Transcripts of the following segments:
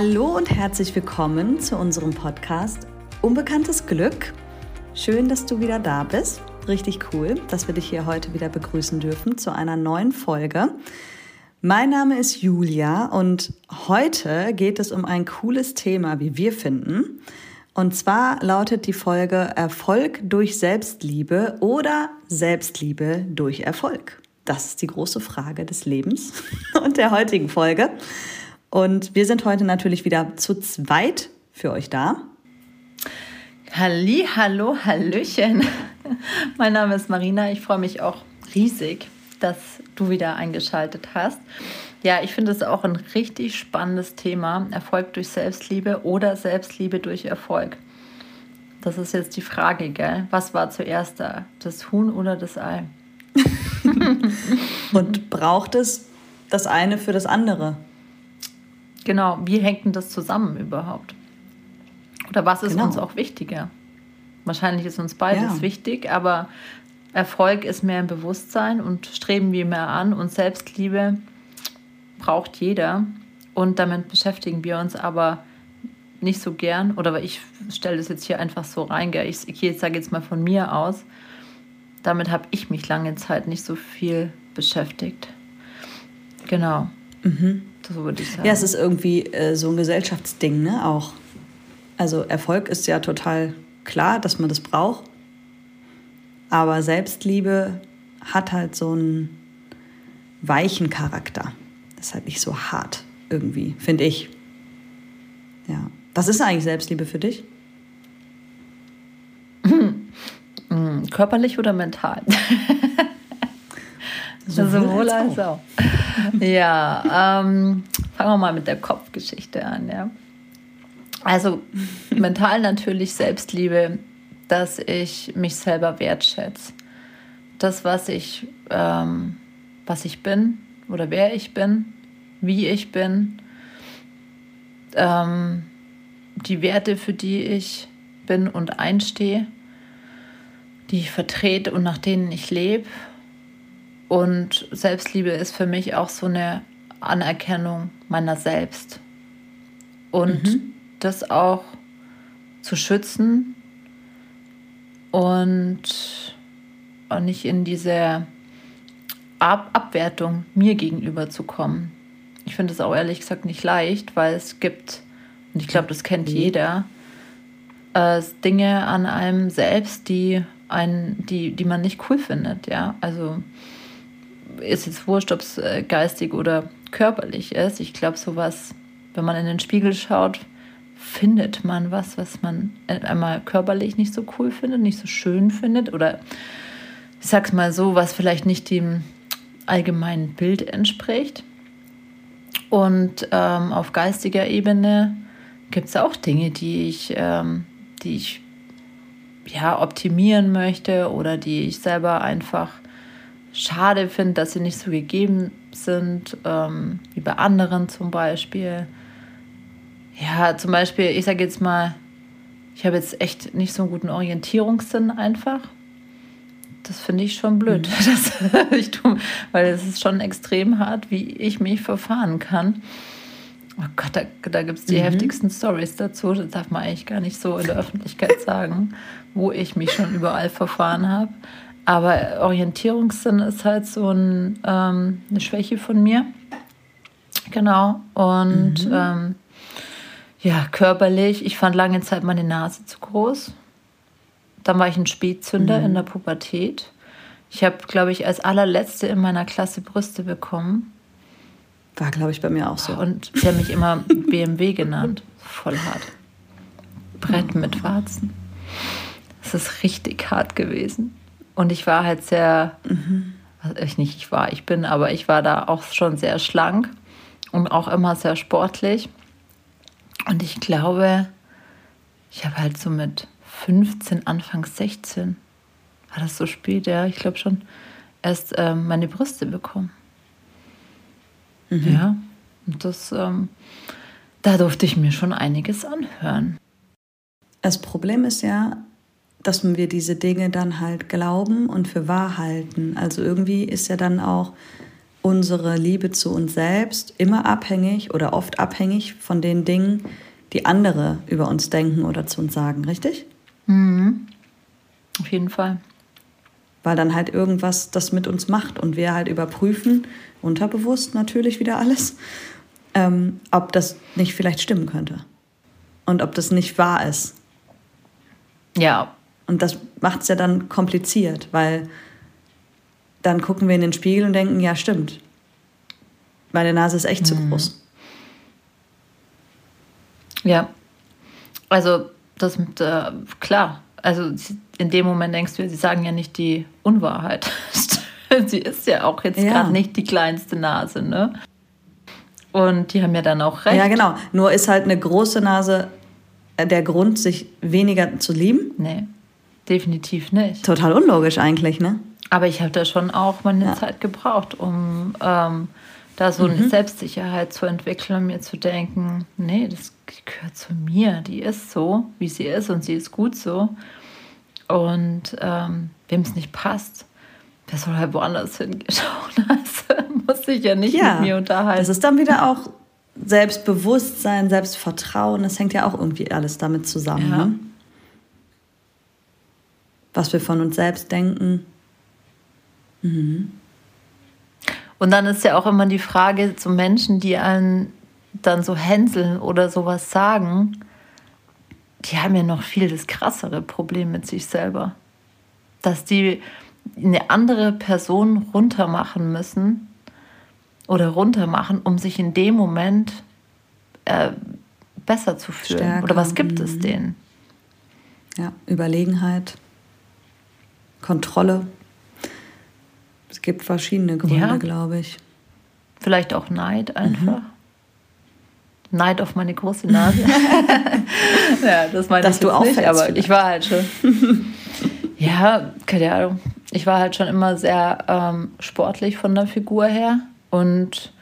Hallo und herzlich willkommen zu unserem Podcast Unbekanntes Glück. Schön, dass du wieder da bist. Richtig cool, dass wir dich hier heute wieder begrüßen dürfen zu einer neuen Folge. Mein Name ist Julia und heute geht es um ein cooles Thema, wie wir finden. Und zwar lautet die Folge Erfolg durch Selbstliebe oder Selbstliebe durch Erfolg. Das ist die große Frage des Lebens und der heutigen Folge. Und wir sind heute natürlich wieder zu zweit für euch da. Halli, hallo, hallöchen. Mein Name ist Marina. Ich freue mich auch riesig, dass du wieder eingeschaltet hast. Ja, ich finde es auch ein richtig spannendes Thema. Erfolg durch Selbstliebe oder Selbstliebe durch Erfolg. Das ist jetzt die Frage, gell? Was war zuerst da? Das Huhn oder das Ei? Und braucht es das eine für das andere? Genau, wie hängt denn das zusammen überhaupt? Oder was ist genau. uns auch wichtiger? Wahrscheinlich ist uns beides ja. wichtig, aber Erfolg ist mehr im Bewusstsein und streben wir mehr an und Selbstliebe braucht jeder und damit beschäftigen wir uns aber nicht so gern oder ich stelle das jetzt hier einfach so rein, gell? ich, ich sage jetzt mal von mir aus, damit habe ich mich lange Zeit nicht so viel beschäftigt. Genau. Mhm. So würde ich sagen. Ja, es ist irgendwie äh, so ein Gesellschaftsding, ne? Auch. Also Erfolg ist ja total klar, dass man das braucht. Aber Selbstliebe hat halt so einen weichen Charakter. Das ist halt nicht so hart irgendwie, finde ich. Ja. Was ist eigentlich Selbstliebe für dich? Körperlich oder mental? Sowohl als auch. ja, ähm, fangen wir mal mit der Kopfgeschichte an. Ja. Also mental natürlich Selbstliebe, dass ich mich selber wertschätze. Das, was ich, ähm, was ich bin oder wer ich bin, wie ich bin, ähm, die Werte, für die ich bin und einstehe, die ich vertrete und nach denen ich lebe und Selbstliebe ist für mich auch so eine Anerkennung meiner selbst. Und mhm. das auch zu schützen und auch nicht in diese Ab Abwertung mir gegenüber zu kommen. Ich finde es auch ehrlich gesagt nicht leicht, weil es gibt, und ich glaube, das kennt mhm. jeder, äh, Dinge an einem selbst, die, einen, die, die man nicht cool findet. Ja, also ist jetzt wurscht, ob es äh, geistig oder körperlich ist. Ich glaube, sowas, wenn man in den Spiegel schaut, findet man was, was man einmal körperlich nicht so cool findet, nicht so schön findet oder ich sag's mal so, was vielleicht nicht dem allgemeinen Bild entspricht. Und ähm, auf geistiger Ebene gibt es auch Dinge, die ich, ähm, die ich ja, optimieren möchte oder die ich selber einfach schade finde, dass sie nicht so gegeben sind, ähm, wie bei anderen zum Beispiel. Ja, zum Beispiel, ich sage jetzt mal, ich habe jetzt echt nicht so einen guten Orientierungssinn einfach. Das finde ich schon blöd, mhm. dass ich tue, weil es ist schon extrem hart, wie ich mich verfahren kann. Oh Gott, da, da gibt es die mhm. heftigsten Stories dazu. Das darf man eigentlich gar nicht so in der Öffentlichkeit sagen, wo ich mich schon überall verfahren habe. Aber Orientierungssinn ist halt so ein, ähm, eine Schwäche von mir. Genau. Und mhm. ähm, ja, körperlich, ich fand lange Zeit meine Nase zu groß. Dann war ich ein Spätzünder mhm. in der Pubertät. Ich habe, glaube ich, als allerletzte in meiner Klasse Brüste bekommen. War, glaube ich, bei mir auch so. Und sie haben mich immer BMW genannt. Voll hart. Brett mit Warzen. Es ist richtig hart gewesen. Und ich war halt sehr, mhm. also ich nicht, ich war, ich bin, aber ich war da auch schon sehr schlank und auch immer sehr sportlich. Und ich glaube, ich habe halt so mit 15, Anfang 16, war das so spät, ja, ich glaube schon, erst ähm, meine Brüste bekommen. Mhm. Ja, und das, ähm, da durfte ich mir schon einiges anhören. Das Problem ist ja, dass wir diese Dinge dann halt glauben und für wahr halten. Also irgendwie ist ja dann auch unsere Liebe zu uns selbst immer abhängig oder oft abhängig von den Dingen, die andere über uns denken oder zu uns sagen, richtig? Mhm. Auf jeden Fall. Weil dann halt irgendwas das mit uns macht und wir halt überprüfen, unterbewusst natürlich wieder alles, ähm, ob das nicht vielleicht stimmen könnte. Und ob das nicht wahr ist. Ja. Und das macht es ja dann kompliziert, weil dann gucken wir in den Spiegel und denken, ja, stimmt. Meine Nase ist echt mhm. zu groß. Ja. Also, das mit, äh, klar. Also, in dem Moment denkst du, sie sagen ja nicht die Unwahrheit. sie ist ja auch jetzt ja. gerade nicht die kleinste Nase, ne? Und die haben ja dann auch recht. Ja, genau. Nur ist halt eine große Nase äh, der Grund, sich weniger zu lieben? Nee, definitiv nicht. Total unlogisch eigentlich, ne? Aber ich habe da schon auch meine ja. Zeit gebraucht, um ähm, da so mhm. eine Selbstsicherheit zu entwickeln und mir zu denken, nee, das gehört zu mir, die ist so, wie sie ist und sie ist gut so. Und ähm, wem es nicht passt, der soll halt woanders hingeschauen. Also muss sich ja nicht ja, mit mir unterhalten. Das ist dann wieder auch Selbstbewusstsein, Selbstvertrauen. Das hängt ja auch irgendwie alles damit zusammen. Ja. Ne? Was wir von uns selbst denken. Mhm. Und dann ist ja auch immer die Frage zu Menschen, die einen dann so hänseln oder sowas sagen, die haben ja noch viel das krassere Problem mit sich selber. Dass die eine andere Person runtermachen müssen oder runtermachen, um sich in dem Moment äh, besser zu fühlen. Stärker. Oder was gibt es mhm. denen? Ja, Überlegenheit, Kontrolle. Es gibt verschiedene Gründe, ja. glaube ich. Vielleicht auch Neid einfach. Mhm. Neid auf meine große Nase. ja, das meine Dass ich du auch nicht, aber ich war halt schon. ja, keine Ahnung. Ich war halt schon immer sehr ähm, sportlich von der Figur her und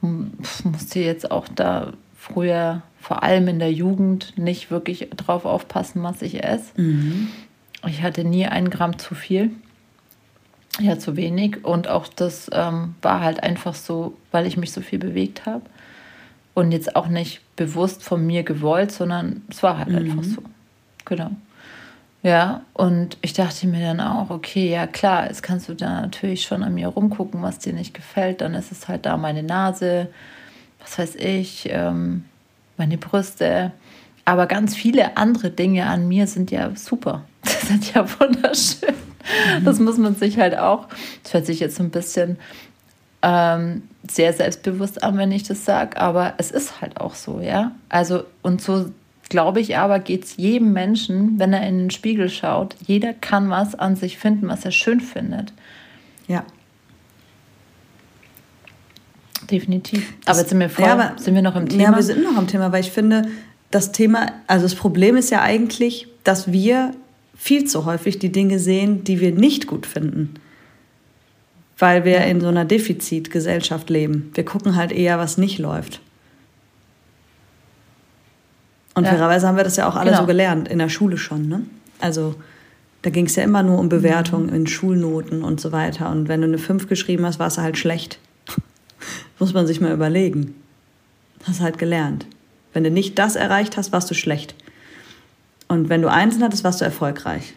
musste jetzt auch da früher, vor allem in der Jugend, nicht wirklich drauf aufpassen, was ich esse. Mhm. Ich hatte nie einen Gramm zu viel. Ja, zu wenig. Und auch das ähm, war halt einfach so, weil ich mich so viel bewegt habe. Und jetzt auch nicht bewusst von mir gewollt, sondern es war halt mhm. einfach so. Genau. Ja, und ich dachte mir dann auch, okay, ja klar, jetzt kannst du da natürlich schon an mir rumgucken, was dir nicht gefällt. Dann ist es halt da meine Nase, was weiß ich, ähm, meine Brüste. Aber ganz viele andere Dinge an mir sind ja super. Das sind ja wunderschön. Mhm. Das muss man sich halt auch, das hört sich jetzt so ein bisschen ähm, sehr selbstbewusst an, wenn ich das sage, aber es ist halt auch so, ja. Also, und so glaube ich aber, geht es jedem Menschen, wenn er in den Spiegel schaut. Jeder kann was an sich finden, was er schön findet. Ja. Definitiv. aber jetzt sind wir, voll, ja, aber, sind wir noch im Thema? Ja, wir sind noch im Thema, weil ich finde, das Thema, also das Problem ist ja eigentlich, dass wir viel zu häufig die Dinge sehen, die wir nicht gut finden. Weil wir in so einer Defizitgesellschaft leben. Wir gucken halt eher, was nicht läuft. Und ja. fairerweise haben wir das ja auch alle genau. so gelernt, in der Schule schon. Ne? Also da ging es ja immer nur um Bewertungen mhm. in Schulnoten und so weiter. Und wenn du eine 5 geschrieben hast, war es halt schlecht. Muss man sich mal überlegen. Hast halt gelernt. Wenn du nicht das erreicht hast, warst du schlecht. Und wenn du Einsen hattest, warst du erfolgreich.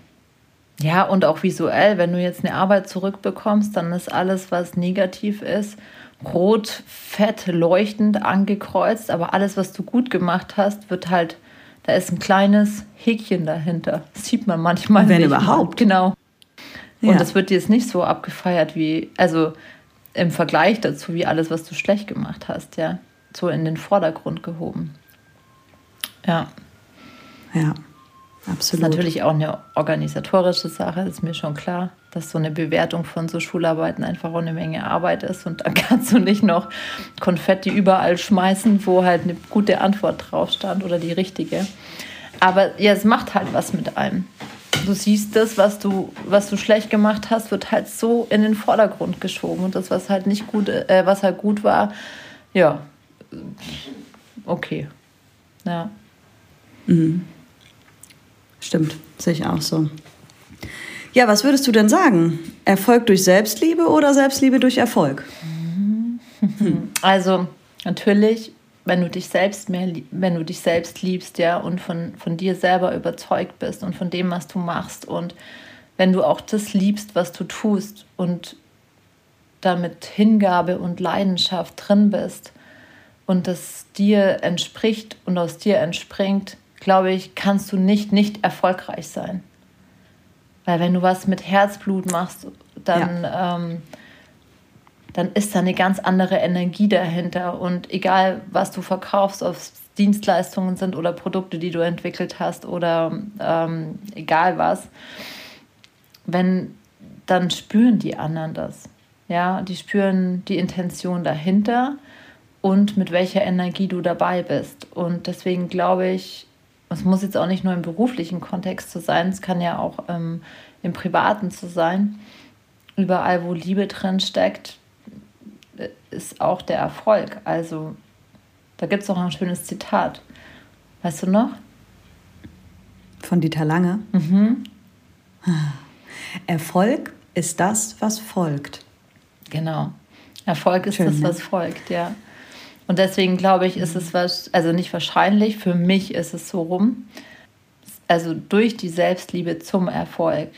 Ja, und auch visuell, wenn du jetzt eine Arbeit zurückbekommst, dann ist alles, was negativ ist, rot, fett, leuchtend angekreuzt, aber alles, was du gut gemacht hast, wird halt, da ist ein kleines Häkchen dahinter. Das sieht man manchmal Wenn nicht. überhaupt. Genau. Und ja. das wird dir jetzt nicht so abgefeiert wie, also im Vergleich dazu, wie alles, was du schlecht gemacht hast, ja. So in den Vordergrund gehoben. Ja. Ja. Absolut. Das ist natürlich auch eine organisatorische Sache, ist mir schon klar, dass so eine Bewertung von so Schularbeiten einfach auch eine Menge Arbeit ist und dann kannst du nicht noch Konfetti überall schmeißen, wo halt eine gute Antwort drauf stand oder die richtige. Aber ja, es macht halt was mit einem. Du siehst das, was du, was du schlecht gemacht hast, wird halt so in den Vordergrund geschoben und das, was halt nicht gut, äh, was halt gut war, ja, okay, ja. Mhm. Stimmt, sehe ich auch so. Ja, was würdest du denn sagen? Erfolg durch Selbstliebe oder Selbstliebe durch Erfolg? Also natürlich, wenn du dich selbst mehr, wenn du dich selbst liebst, ja, und von, von dir selber überzeugt bist und von dem, was du machst und wenn du auch das liebst, was du tust und damit Hingabe und Leidenschaft drin bist und das dir entspricht und aus dir entspringt, glaube ich, kannst du nicht nicht erfolgreich sein. Weil wenn du was mit Herzblut machst, dann, ja. ähm, dann ist da eine ganz andere Energie dahinter. Und egal, was du verkaufst, ob es Dienstleistungen sind oder Produkte, die du entwickelt hast oder ähm, egal was, wenn, dann spüren die anderen das. Ja, die spüren die Intention dahinter und mit welcher Energie du dabei bist. Und deswegen glaube ich, es muss jetzt auch nicht nur im beruflichen Kontext so sein, es kann ja auch ähm, im privaten so sein. Überall, wo Liebe drin steckt, ist auch der Erfolg. Also da gibt es auch ein schönes Zitat. Weißt du noch? Von Dieter Lange. Mhm. Erfolg ist das, was folgt. Genau. Erfolg ist Schön, das, ne? was folgt, ja. Und deswegen glaube ich, ist es was, also nicht wahrscheinlich, für mich ist es so rum. Also durch die Selbstliebe zum Erfolg.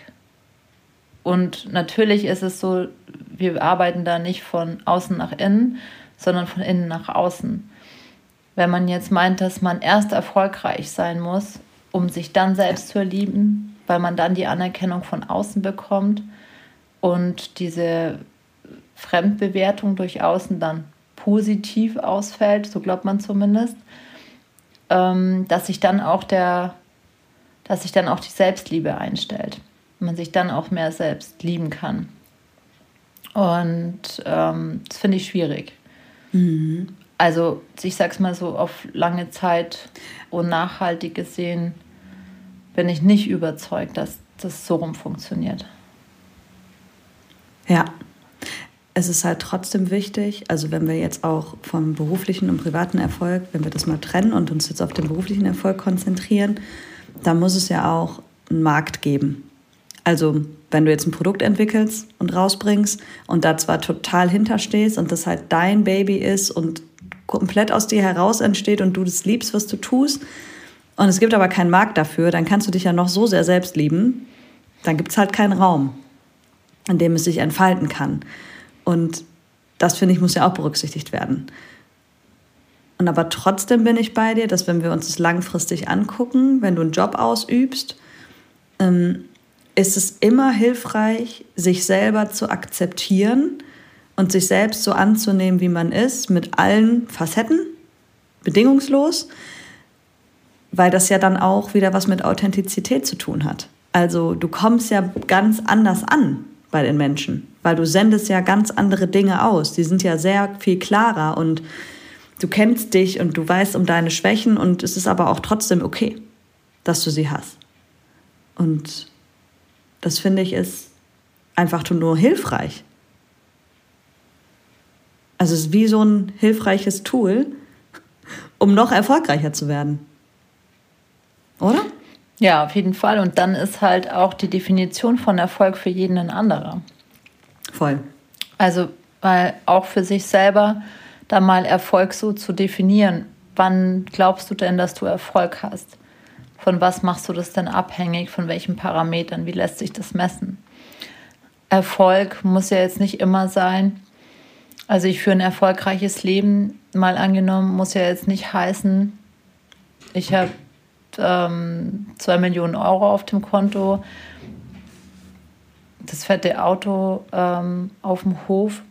Und natürlich ist es so, wir arbeiten da nicht von außen nach innen, sondern von innen nach außen. Wenn man jetzt meint, dass man erst erfolgreich sein muss, um sich dann selbst zu erlieben, weil man dann die Anerkennung von außen bekommt und diese Fremdbewertung durch außen dann positiv ausfällt, so glaubt man zumindest, ähm, dass sich dann auch der, dass sich dann auch die Selbstliebe einstellt. Man sich dann auch mehr selbst lieben kann. Und ähm, das finde ich schwierig. Mhm. Also, ich sag's mal so, auf lange Zeit und nachhaltig gesehen bin ich nicht überzeugt, dass das so rum funktioniert. Ja, es ist halt trotzdem wichtig, also wenn wir jetzt auch vom beruflichen und privaten Erfolg, wenn wir das mal trennen und uns jetzt auf den beruflichen Erfolg konzentrieren, dann muss es ja auch einen Markt geben. Also wenn du jetzt ein Produkt entwickelst und rausbringst und da zwar total hinterstehst und das halt dein Baby ist und komplett aus dir heraus entsteht und du das liebst, was du tust, und es gibt aber keinen Markt dafür, dann kannst du dich ja noch so sehr selbst lieben, dann gibt es halt keinen Raum, in dem es sich entfalten kann. Und das, finde ich, muss ja auch berücksichtigt werden. Und aber trotzdem bin ich bei dir, dass wenn wir uns das langfristig angucken, wenn du einen Job ausübst, ähm, ist es immer hilfreich, sich selber zu akzeptieren und sich selbst so anzunehmen, wie man ist, mit allen Facetten, bedingungslos, weil das ja dann auch wieder was mit Authentizität zu tun hat. Also du kommst ja ganz anders an bei den Menschen, weil du sendest ja ganz andere Dinge aus. Die sind ja sehr viel klarer und du kennst dich und du weißt um deine Schwächen und es ist aber auch trotzdem okay, dass du sie hast. Und das finde ich ist einfach nur hilfreich. Also es ist wie so ein hilfreiches Tool, um noch erfolgreicher zu werden. Oder? Ja, auf jeden Fall. Und dann ist halt auch die Definition von Erfolg für jeden ein anderer. Voll. Also, weil auch für sich selber da mal Erfolg so zu definieren. Wann glaubst du denn, dass du Erfolg hast? Von was machst du das denn abhängig? Von welchen Parametern? Wie lässt sich das messen? Erfolg muss ja jetzt nicht immer sein. Also ich für ein erfolgreiches Leben mal angenommen, muss ja jetzt nicht heißen, ich habe ähm, 2 Millionen Euro auf dem Konto, das fette Auto ähm, auf dem Hof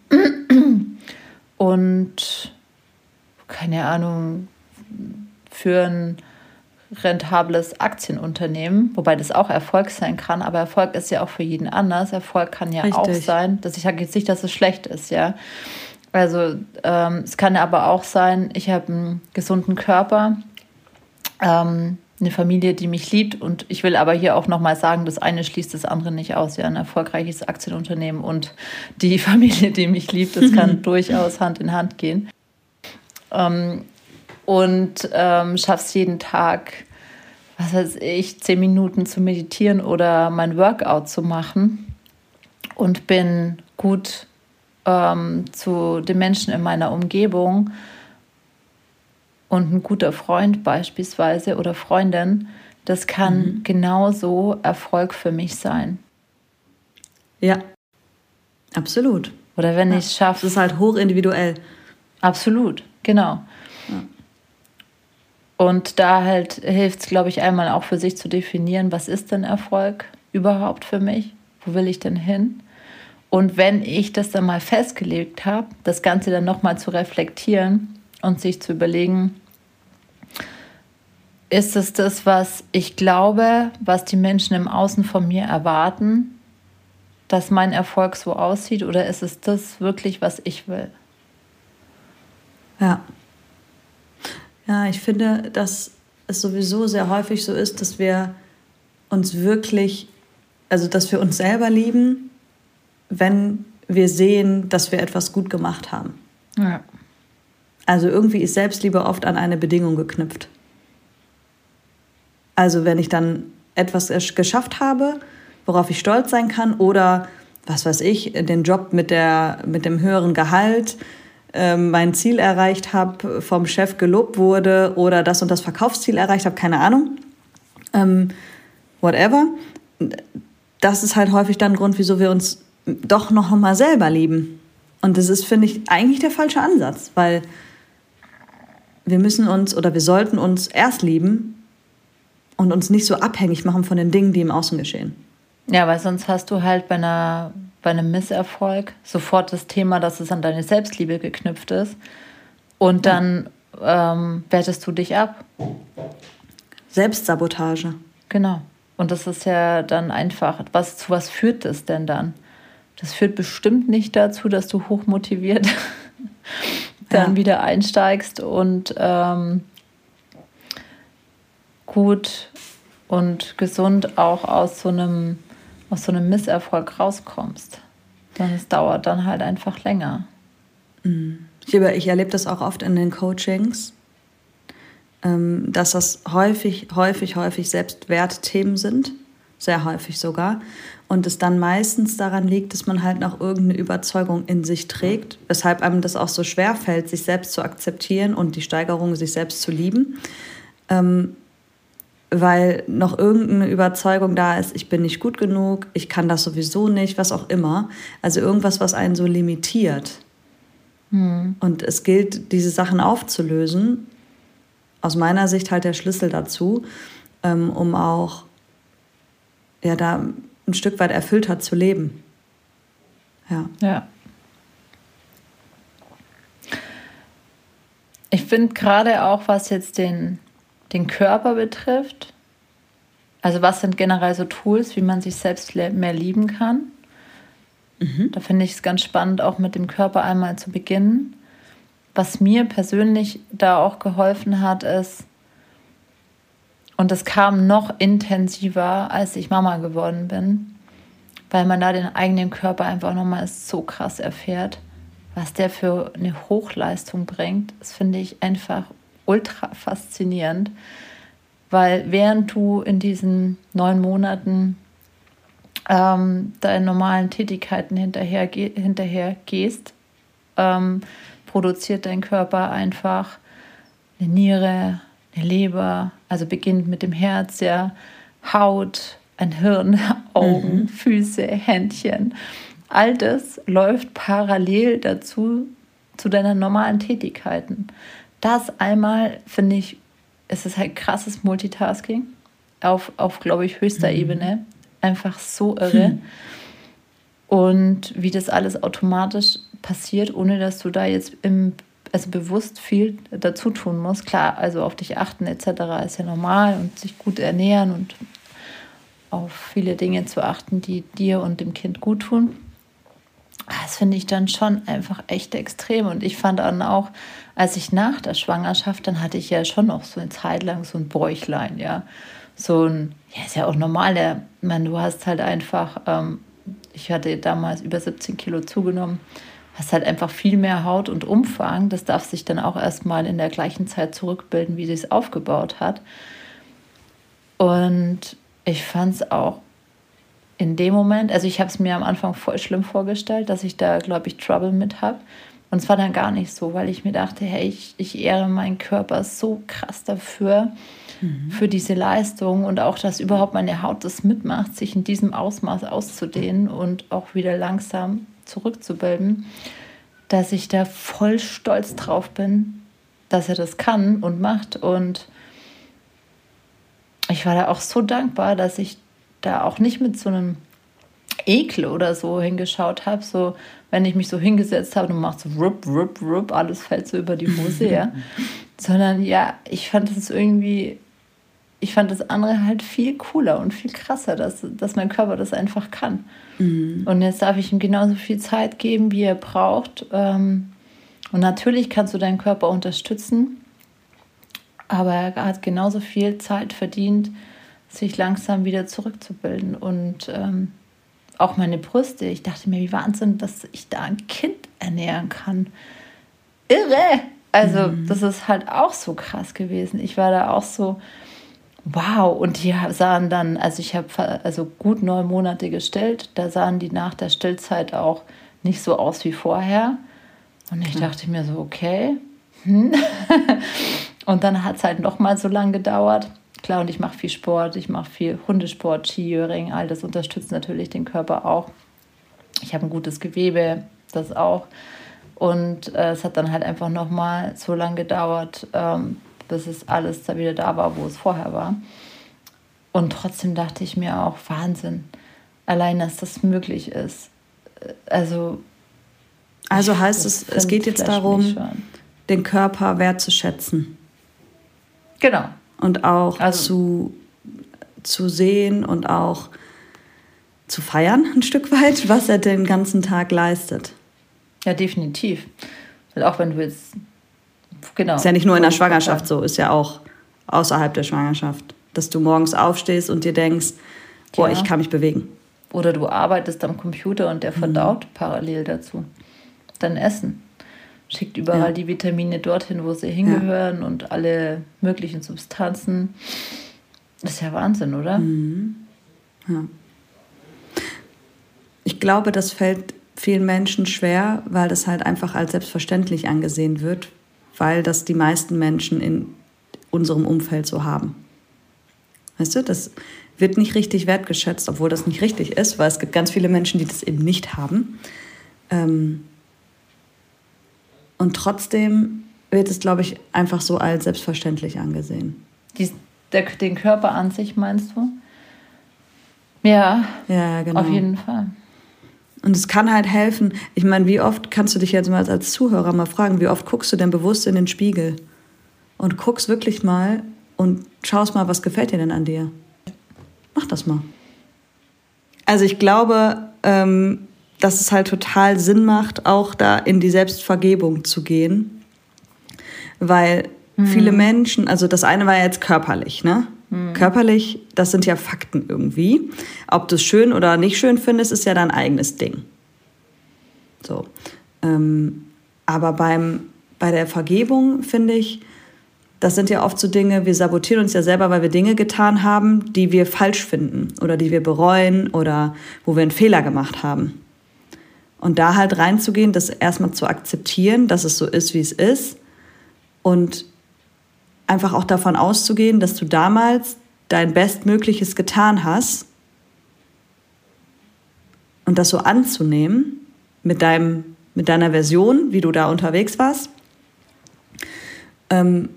und keine Ahnung, für ein rentables Aktienunternehmen, wobei das auch Erfolg sein kann, aber Erfolg ist ja auch für jeden anders. Erfolg kann ja Richtig. auch sein, dass ich sage jetzt nicht, dass es schlecht ist, ja. Also ähm, es kann aber auch sein, ich habe einen gesunden Körper, ähm, eine Familie, die mich liebt. Und ich will aber hier auch nochmal sagen, das eine schließt das andere nicht aus. Ja, ein erfolgreiches Aktienunternehmen und die Familie, die mich liebt, das kann durchaus Hand in Hand gehen. Ähm, und ähm, schaffst jeden Tag, was weiß ich, zehn Minuten zu meditieren oder mein Workout zu machen und bin gut ähm, zu den Menschen in meiner Umgebung und ein guter Freund beispielsweise oder Freundin, das kann mhm. genauso Erfolg für mich sein. Ja, absolut. Oder wenn ja. ich es schaffe. Das ist halt hochindividuell. Absolut, genau. Ja. Und da halt hilft es, glaube ich, einmal auch für sich zu definieren, was ist denn Erfolg überhaupt für mich? Wo will ich denn hin? Und wenn ich das dann mal festgelegt habe, das Ganze dann nochmal zu reflektieren und sich zu überlegen, ist es das, was ich glaube, was die Menschen im Außen von mir erwarten, dass mein Erfolg so aussieht, oder ist es das wirklich, was ich will? Ja. Ja, ich finde, dass es sowieso sehr häufig so ist, dass wir uns wirklich, also dass wir uns selber lieben, wenn wir sehen, dass wir etwas gut gemacht haben. Ja. Also irgendwie ist Selbstliebe oft an eine Bedingung geknüpft. Also wenn ich dann etwas geschafft habe, worauf ich stolz sein kann oder was weiß ich, den Job mit, der, mit dem höheren Gehalt, äh, mein Ziel erreicht habe, vom Chef gelobt wurde oder das und das Verkaufsziel erreicht habe, keine Ahnung. Ähm, whatever. Das ist halt häufig dann ein Grund, wieso wir uns doch noch mal selber lieben. Und das ist, finde ich, eigentlich der falsche Ansatz, weil wir müssen uns oder wir sollten uns erst lieben, und uns nicht so abhängig machen von den Dingen, die im Außen geschehen. Ja, weil sonst hast du halt bei, einer, bei einem Misserfolg sofort das Thema, dass es an deine Selbstliebe geknüpft ist. Und dann ähm, wertest du dich ab. Selbstsabotage. Genau. Und das ist ja dann einfach, was, zu was führt das denn dann? Das führt bestimmt nicht dazu, dass du hochmotiviert dann ja. wieder einsteigst und ähm, gut und gesund auch aus so einem, aus so einem Misserfolg rauskommst. Sondern es dauert dann halt einfach länger. Mhm. Ich, ich erlebe das auch oft in den Coachings, ähm, dass das häufig, häufig, häufig Selbstwertthemen sind. Sehr häufig sogar. Und es dann meistens daran liegt, dass man halt noch irgendeine Überzeugung in sich trägt, weshalb einem das auch so schwer fällt, sich selbst zu akzeptieren und die Steigerung, sich selbst zu lieben. Ähm, weil noch irgendeine Überzeugung da ist, ich bin nicht gut genug, ich kann das sowieso nicht, was auch immer. Also irgendwas, was einen so limitiert. Hm. Und es gilt, diese Sachen aufzulösen. Aus meiner Sicht halt der Schlüssel dazu, ähm, um auch ja, da ein Stück weit erfüllter zu leben. Ja. Ja. Ich finde gerade auch, was jetzt den den Körper betrifft. Also was sind generell so Tools, wie man sich selbst mehr lieben kann. Mhm. Da finde ich es ganz spannend, auch mit dem Körper einmal zu beginnen. Was mir persönlich da auch geholfen hat, ist, und das kam noch intensiver, als ich Mama geworden bin, weil man da den eigenen Körper einfach nochmal so krass erfährt, was der für eine Hochleistung bringt. Das finde ich einfach ultra faszinierend, weil während du in diesen neun Monaten ähm, deinen normalen Tätigkeiten hinterher, hinterher gehst, ähm, produziert dein Körper einfach eine Niere, eine Leber, also beginnt mit dem Herz, ja, Haut, ein Hirn, Augen, mhm. Füße, Händchen. All das läuft parallel dazu zu deinen normalen Tätigkeiten das einmal, finde ich, ist es halt krasses Multitasking auf, auf glaube ich, höchster mhm. Ebene. Einfach so irre. Hm. Und wie das alles automatisch passiert, ohne dass du da jetzt im, also bewusst viel dazu tun musst. Klar, also auf dich achten etc. ist ja normal und sich gut ernähren und auf viele Dinge zu achten, die dir und dem Kind gut tun. Das finde ich dann schon einfach echt extrem. Und ich fand dann auch, als ich nach der Schwangerschaft, dann hatte ich ja schon noch so eine Zeit lang so ein Bäuchlein, ja. So ein, ja, ist ja auch normal, der, man, du hast halt einfach, ähm, ich hatte damals über 17 Kilo zugenommen, hast halt einfach viel mehr Haut und Umfang. Das darf sich dann auch erstmal in der gleichen Zeit zurückbilden, wie sie es aufgebaut hat. Und ich fand es auch in dem Moment, also ich habe es mir am Anfang voll schlimm vorgestellt, dass ich da, glaube ich, Trouble mit habe. Und es war dann gar nicht so, weil ich mir dachte, hey, ich, ich ehre meinen Körper so krass dafür, mhm. für diese Leistung und auch, dass überhaupt meine Haut das mitmacht, sich in diesem Ausmaß auszudehnen und auch wieder langsam zurückzubilden, dass ich da voll stolz drauf bin, dass er das kann und macht. Und ich war da auch so dankbar, dass ich da auch nicht mit so einem Ekel oder so hingeschaut habe, so wenn ich mich so hingesetzt habe und macht so rup, rup, rup, alles fällt so über die Hose, ja. Sondern ja, ich fand es irgendwie, ich fand das andere halt viel cooler und viel krasser, dass, dass mein Körper das einfach kann. Mhm. Und jetzt darf ich ihm genauso viel Zeit geben, wie er braucht. Ähm, und natürlich kannst du deinen Körper unterstützen, aber er hat genauso viel Zeit verdient, sich langsam wieder zurückzubilden. Und ähm, auch meine Brüste, ich dachte mir, wie Wahnsinn, dass ich da ein Kind ernähren kann. Irre! Also, mhm. das ist halt auch so krass gewesen. Ich war da auch so, wow. Und die sahen dann, also ich habe also gut neun Monate gestillt, da sahen die nach der Stillzeit auch nicht so aus wie vorher. Und ich dachte mir so, okay. Hm. und dann hat es halt noch mal so lange gedauert. Klar, und ich mache viel Sport, ich mache viel Hundesport, Skijöring, all das unterstützt natürlich den Körper auch. Ich habe ein gutes Gewebe, das auch. Und äh, es hat dann halt einfach nochmal so lange gedauert, ähm, bis es alles da wieder da war, wo es vorher war. Und trotzdem dachte ich mir auch, Wahnsinn, allein, dass das möglich ist. Also, also heißt es, es geht jetzt darum, den Körper wertzuschätzen. Genau, und auch also, zu, zu sehen und auch zu feiern ein Stück weit, was er den ganzen Tag leistet. Ja, definitiv. Weil auch wenn du jetzt, genau. Ist ja nicht nur in der Schwangerschaft so, ist ja auch außerhalb der Schwangerschaft, dass du morgens aufstehst und dir denkst, boah, ja. ich kann mich bewegen. Oder du arbeitest am Computer und der verdaut mhm. parallel dazu. Dein Essen schickt überall ja. die Vitamine dorthin, wo sie hingehören ja. und alle möglichen Substanzen. Das ist ja Wahnsinn, oder? Mhm. Ja. Ich glaube, das fällt vielen Menschen schwer, weil das halt einfach als selbstverständlich angesehen wird, weil das die meisten Menschen in unserem Umfeld so haben. Weißt du, das wird nicht richtig wertgeschätzt, obwohl das nicht richtig ist, weil es gibt ganz viele Menschen, die das eben nicht haben. Ähm, und trotzdem wird es, glaube ich, einfach so als selbstverständlich angesehen. Die, der, den Körper an sich meinst du? Ja, ja, genau. Auf jeden Fall. Und es kann halt helfen. Ich meine, wie oft kannst du dich jetzt mal als Zuhörer mal fragen, wie oft guckst du denn bewusst in den Spiegel? Und guckst wirklich mal und schaust mal, was gefällt dir denn an dir? Mach das mal. Also ich glaube, ähm, dass es halt total Sinn macht, auch da in die Selbstvergebung zu gehen. Weil mhm. viele Menschen, also das eine war ja jetzt körperlich, ne? Mhm. Körperlich, das sind ja Fakten irgendwie. Ob du es schön oder nicht schön findest, ist ja dein eigenes Ding. So. Ähm, aber beim, bei der Vergebung finde ich, das sind ja oft so Dinge, wir sabotieren uns ja selber, weil wir Dinge getan haben, die wir falsch finden oder die wir bereuen oder wo wir einen Fehler gemacht haben. Und da halt reinzugehen, das erstmal zu akzeptieren, dass es so ist, wie es ist. Und einfach auch davon auszugehen, dass du damals dein Bestmögliches getan hast. Und das so anzunehmen mit, deinem, mit deiner Version, wie du da unterwegs warst. Ähm,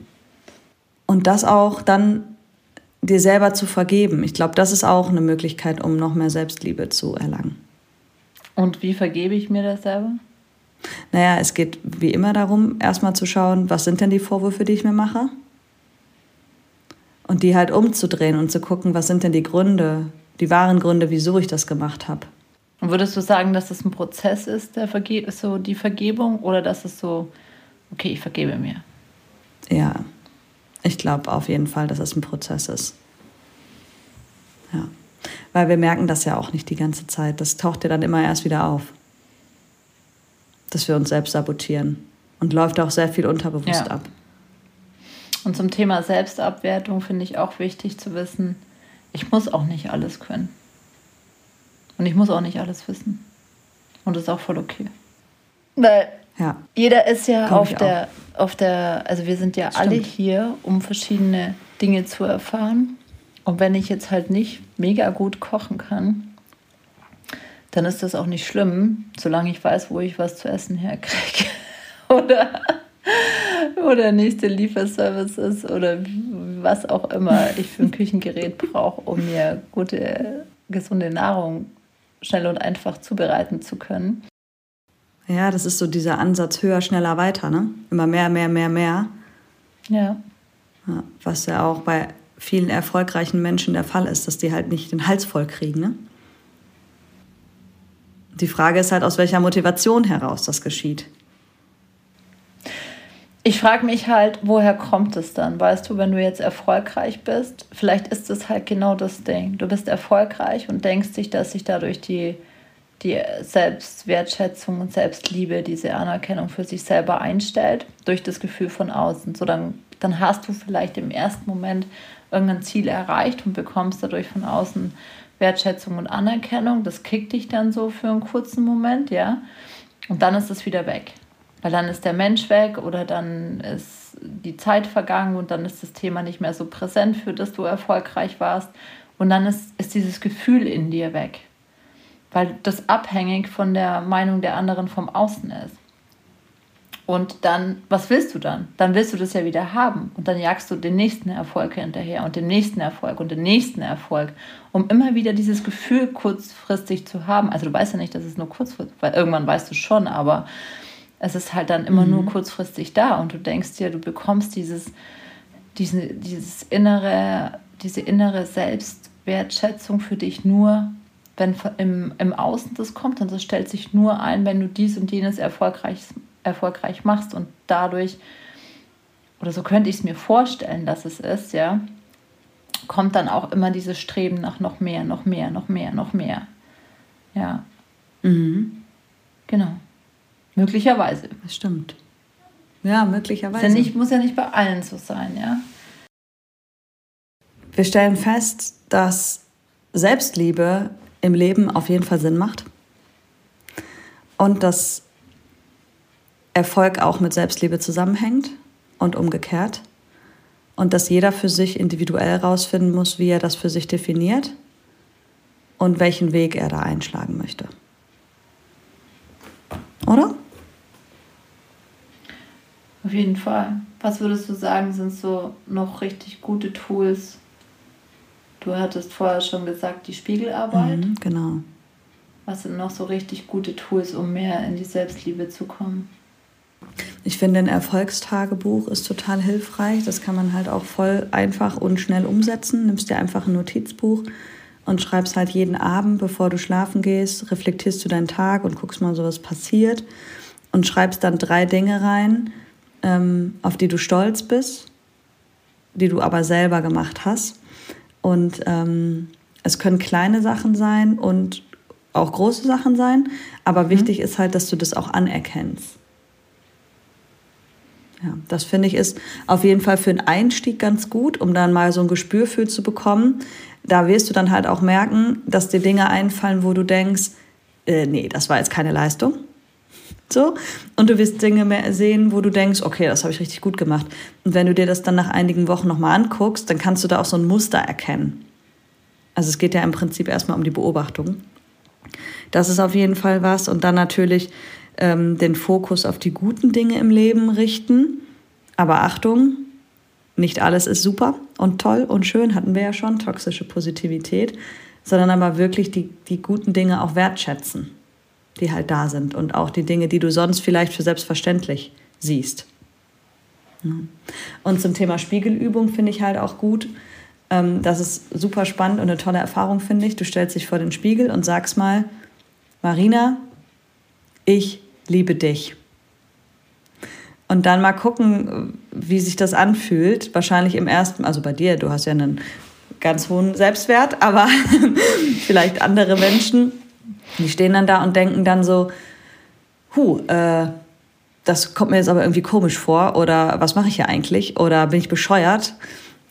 und das auch dann dir selber zu vergeben. Ich glaube, das ist auch eine Möglichkeit, um noch mehr Selbstliebe zu erlangen. Und wie vergebe ich mir das selber? Naja, es geht wie immer darum, erstmal zu schauen, was sind denn die Vorwürfe, die ich mir mache? Und die halt umzudrehen und zu gucken, was sind denn die Gründe, die wahren Gründe, wieso ich das gemacht habe. Und würdest du sagen, dass das ein Prozess ist, der Verge so die Vergebung, oder dass es so, okay, ich vergebe mir? Ja, ich glaube auf jeden Fall, dass es ein Prozess ist. Ja. Weil wir merken das ja auch nicht die ganze Zeit. Das taucht ja dann immer erst wieder auf. Dass wir uns selbst sabotieren. Und läuft auch sehr viel unterbewusst ja. ab. Und zum Thema Selbstabwertung finde ich auch wichtig zu wissen, ich muss auch nicht alles können. Und ich muss auch nicht alles wissen. Und das ist auch voll okay. Weil ja. jeder ist ja auf der, auf der, also wir sind ja Stimmt. alle hier, um verschiedene Dinge zu erfahren. Und wenn ich jetzt halt nicht mega gut kochen kann, dann ist das auch nicht schlimm, solange ich weiß, wo ich was zu essen herkriege. oder, oder nächste Lieferservice ist oder was auch immer ich für ein Küchengerät brauche, um mir gute, gesunde Nahrung schnell und einfach zubereiten zu können. Ja, das ist so dieser Ansatz höher, schneller, weiter, ne? Immer mehr, mehr, mehr, mehr. Ja. ja. Was ja auch bei vielen erfolgreichen Menschen der Fall ist, dass die halt nicht den Hals voll kriegen, ne? Die Frage ist halt, aus welcher Motivation heraus das geschieht. Ich frage mich halt, woher kommt es dann? Weißt du, wenn du jetzt erfolgreich bist, vielleicht ist es halt genau das Ding. Du bist erfolgreich und denkst dich, dass sich dadurch die, die Selbstwertschätzung und Selbstliebe, diese Anerkennung für sich selber einstellt, durch das Gefühl von außen. So dann, dann hast du vielleicht im ersten Moment irgendein Ziel erreicht und bekommst dadurch von außen Wertschätzung und Anerkennung. Das kickt dich dann so für einen kurzen Moment, ja. Und dann ist es wieder weg. Weil dann ist der Mensch weg oder dann ist die Zeit vergangen und dann ist das Thema nicht mehr so präsent, für das du erfolgreich warst. Und dann ist, ist dieses Gefühl in dir weg. Weil das abhängig von der Meinung der anderen vom Außen ist. Und dann, was willst du dann? Dann willst du das ja wieder haben. Und dann jagst du den nächsten Erfolg hinterher und den nächsten Erfolg und den nächsten Erfolg, um immer wieder dieses Gefühl kurzfristig zu haben. Also du weißt ja nicht, dass es nur kurzfristig, weil irgendwann weißt du schon, aber es ist halt dann immer mhm. nur kurzfristig da und du denkst dir, du bekommst dieses, diese, dieses innere, diese innere Selbstwertschätzung für dich nur, wenn im, im Außen das kommt und das stellt sich nur ein, wenn du dies und jenes erfolgreich erfolgreich machst und dadurch, oder so könnte ich es mir vorstellen, dass es ist, ja, kommt dann auch immer dieses Streben nach noch mehr, noch mehr, noch mehr, noch mehr. Ja. Mhm. Genau. Möglicherweise. Das stimmt. Ja, möglicherweise. Ja nicht, muss ja nicht bei allen so sein, ja. Wir stellen fest, dass Selbstliebe im Leben auf jeden Fall Sinn macht. Und dass Erfolg auch mit Selbstliebe zusammenhängt und umgekehrt. Und dass jeder für sich individuell herausfinden muss, wie er das für sich definiert und welchen Weg er da einschlagen möchte. Oder? Auf jeden Fall. Was würdest du sagen, sind so noch richtig gute Tools? Du hattest vorher schon gesagt, die Spiegelarbeit. Mhm, genau. Was sind noch so richtig gute Tools, um mehr in die Selbstliebe zu kommen? Ich finde, ein Erfolgstagebuch ist total hilfreich. Das kann man halt auch voll einfach und schnell umsetzen. Nimmst dir einfach ein Notizbuch und schreibst halt jeden Abend, bevor du schlafen gehst, reflektierst du deinen Tag und guckst mal so, was passiert. Und schreibst dann drei Dinge rein, ähm, auf die du stolz bist, die du aber selber gemacht hast. Und ähm, es können kleine Sachen sein und auch große Sachen sein, aber mhm. wichtig ist halt, dass du das auch anerkennst. Ja, das finde ich ist auf jeden Fall für einen Einstieg ganz gut, um dann mal so ein Gespür für zu bekommen. Da wirst du dann halt auch merken, dass dir Dinge einfallen, wo du denkst, äh, nee, das war jetzt keine Leistung. So. Und du wirst Dinge mehr sehen, wo du denkst, okay, das habe ich richtig gut gemacht. Und wenn du dir das dann nach einigen Wochen nochmal anguckst, dann kannst du da auch so ein Muster erkennen. Also es geht ja im Prinzip erstmal um die Beobachtung. Das ist auf jeden Fall was. Und dann natürlich ähm, den Fokus auf die guten Dinge im Leben richten. Aber Achtung, nicht alles ist super und toll und schön, hatten wir ja schon, toxische Positivität, sondern aber wirklich die, die guten Dinge auch wertschätzen, die halt da sind und auch die Dinge, die du sonst vielleicht für selbstverständlich siehst. Und zum Thema Spiegelübung finde ich halt auch gut. Ähm, das ist super spannend und eine tolle Erfahrung, finde ich. Du stellst dich vor den Spiegel und sagst mal, Marina, ich liebe dich. Und dann mal gucken, wie sich das anfühlt. Wahrscheinlich im ersten, also bei dir, du hast ja einen ganz hohen Selbstwert, aber vielleicht andere Menschen, die stehen dann da und denken dann so, hu, äh, das kommt mir jetzt aber irgendwie komisch vor oder was mache ich hier eigentlich oder bin ich bescheuert?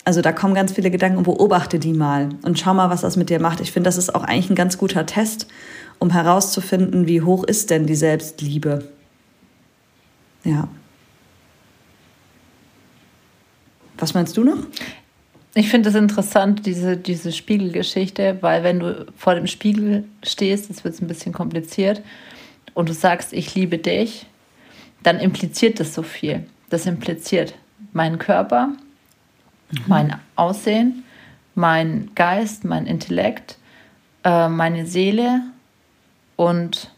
Also da kommen ganz viele Gedanken und beobachte die mal und schau mal, was das mit dir macht. Ich finde, das ist auch eigentlich ein ganz guter Test, um herauszufinden, wie hoch ist denn die Selbstliebe. Ja. Was meinst du noch? Ich finde es interessant, diese, diese Spiegelgeschichte, weil wenn du vor dem Spiegel stehst, jetzt wird es ein bisschen kompliziert, und du sagst, ich liebe dich, dann impliziert das so viel. Das impliziert meinen Körper, mhm. mein Aussehen, mein Geist, mein Intellekt, äh, meine Seele und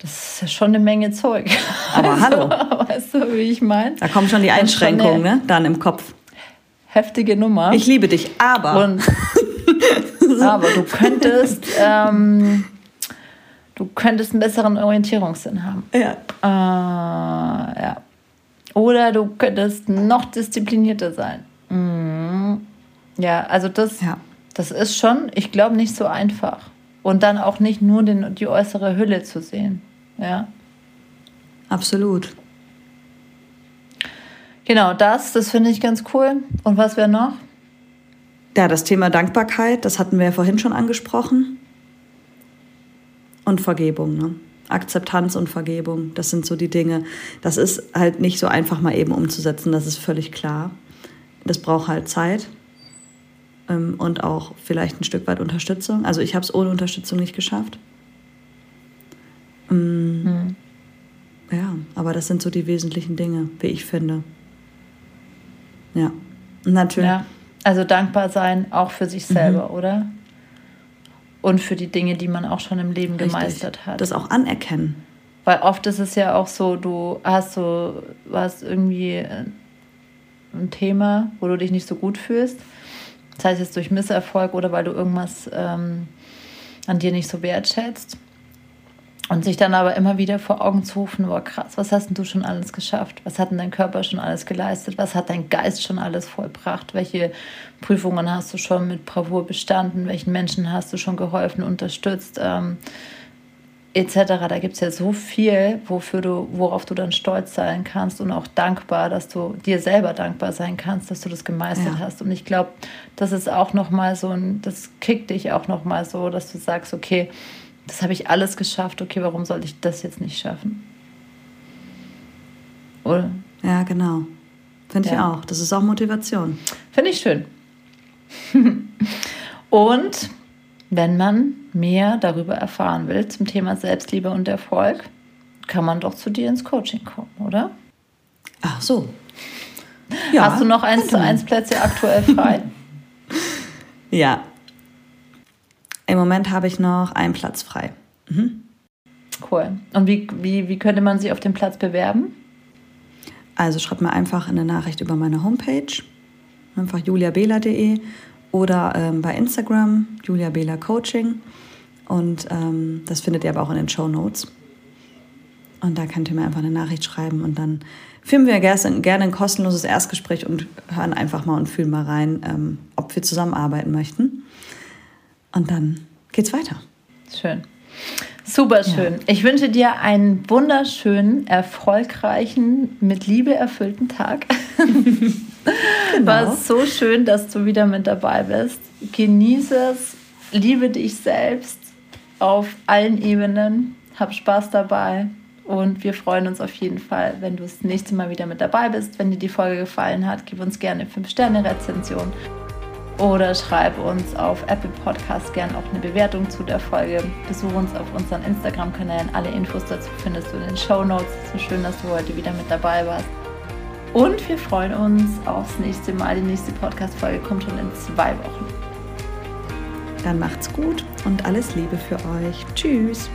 das ist schon eine Menge Zeug. Aber also, hallo. Weißt du, wie ich meine? Da kommen schon die Einschränkungen, ne? Dann im Kopf. Heftige Nummer. Ich liebe dich, aber. Und, aber du könntest, ähm, du könntest einen besseren Orientierungssinn haben. Ja. Äh, ja. Oder du könntest noch disziplinierter sein. Mhm. Ja, also das, ja. das ist schon, ich glaube, nicht so einfach. Und dann auch nicht nur den, die äußere Hülle zu sehen. Ja. Absolut. Genau, das, das finde ich ganz cool. Und was wäre noch? Ja, das Thema Dankbarkeit, das hatten wir ja vorhin schon angesprochen. Und Vergebung, ne? Akzeptanz und Vergebung, das sind so die Dinge. Das ist halt nicht so einfach mal eben umzusetzen, das ist völlig klar. Das braucht halt Zeit ähm, und auch vielleicht ein Stück weit Unterstützung. Also ich habe es ohne Unterstützung nicht geschafft. Ähm, hm. Ja, aber das sind so die wesentlichen Dinge, wie ich finde. Ja, natürlich. Ja, also dankbar sein auch für sich selber, mhm. oder? Und für die Dinge, die man auch schon im Leben Richtig. gemeistert hat. Das auch anerkennen. Weil oft ist es ja auch so, du hast so, hast irgendwie ein Thema, wo du dich nicht so gut fühlst. Das heißt jetzt durch Misserfolg oder weil du irgendwas ähm, an dir nicht so wertschätzt. Und sich dann aber immer wieder vor Augen zu rufen, boah krass, was hast denn du schon alles geschafft? Was hat denn dein Körper schon alles geleistet? Was hat dein Geist schon alles vollbracht? Welche Prüfungen hast du schon mit Bravour bestanden? Welchen Menschen hast du schon geholfen, unterstützt? Ähm, etc. Da gibt es ja so viel, wofür du, worauf du dann stolz sein kannst und auch dankbar, dass du dir selber dankbar sein kannst, dass du das gemeistert ja. hast. Und ich glaube, das ist auch nochmal so ein, das kickt dich auch nochmal so, dass du sagst, okay, das habe ich alles geschafft, okay, warum sollte ich das jetzt nicht schaffen? Oder? Ja, genau. Finde ja. ich auch. Das ist auch Motivation. Finde ich schön. und wenn man mehr darüber erfahren will zum Thema Selbstliebe und Erfolg, kann man doch zu dir ins Coaching kommen, oder? Ach so. Ja, Hast du noch eins zu eins Plätze aktuell frei? ja, im Moment habe ich noch einen Platz frei. Mhm. Cool. Und wie, wie, wie könnte man sich auf den Platz bewerben? Also schreibt mir einfach eine Nachricht über meine Homepage, einfach juliabela.de oder ähm, bei Instagram juliabela Coaching. Und ähm, das findet ihr aber auch in den Show Notes. Und da könnt ihr mir einfach eine Nachricht schreiben und dann führen wir gerne ein kostenloses Erstgespräch und hören einfach mal und fühlen mal rein, ähm, ob wir zusammenarbeiten möchten. Und dann geht's weiter. Schön. Super schön. Ja. Ich wünsche dir einen wunderschönen, erfolgreichen, mit Liebe erfüllten Tag. genau. War so schön, dass du wieder mit dabei bist. Genieße es, liebe dich selbst auf allen Ebenen. Hab Spaß dabei. Und wir freuen uns auf jeden Fall, wenn du das nächste Mal wieder mit dabei bist. Wenn dir die Folge gefallen hat, gib uns gerne 5-Sterne-Rezension oder schreib uns auf Apple Podcast gern auch eine Bewertung zu der Folge. Besuch uns auf unseren Instagram-Kanälen. Alle Infos dazu findest du in den Show Notes. So schön, dass du heute wieder mit dabei warst. Und wir freuen uns aufs nächste Mal. Die nächste Podcast-Folge kommt schon in zwei Wochen. Dann macht's gut und alles Liebe für euch. Tschüss.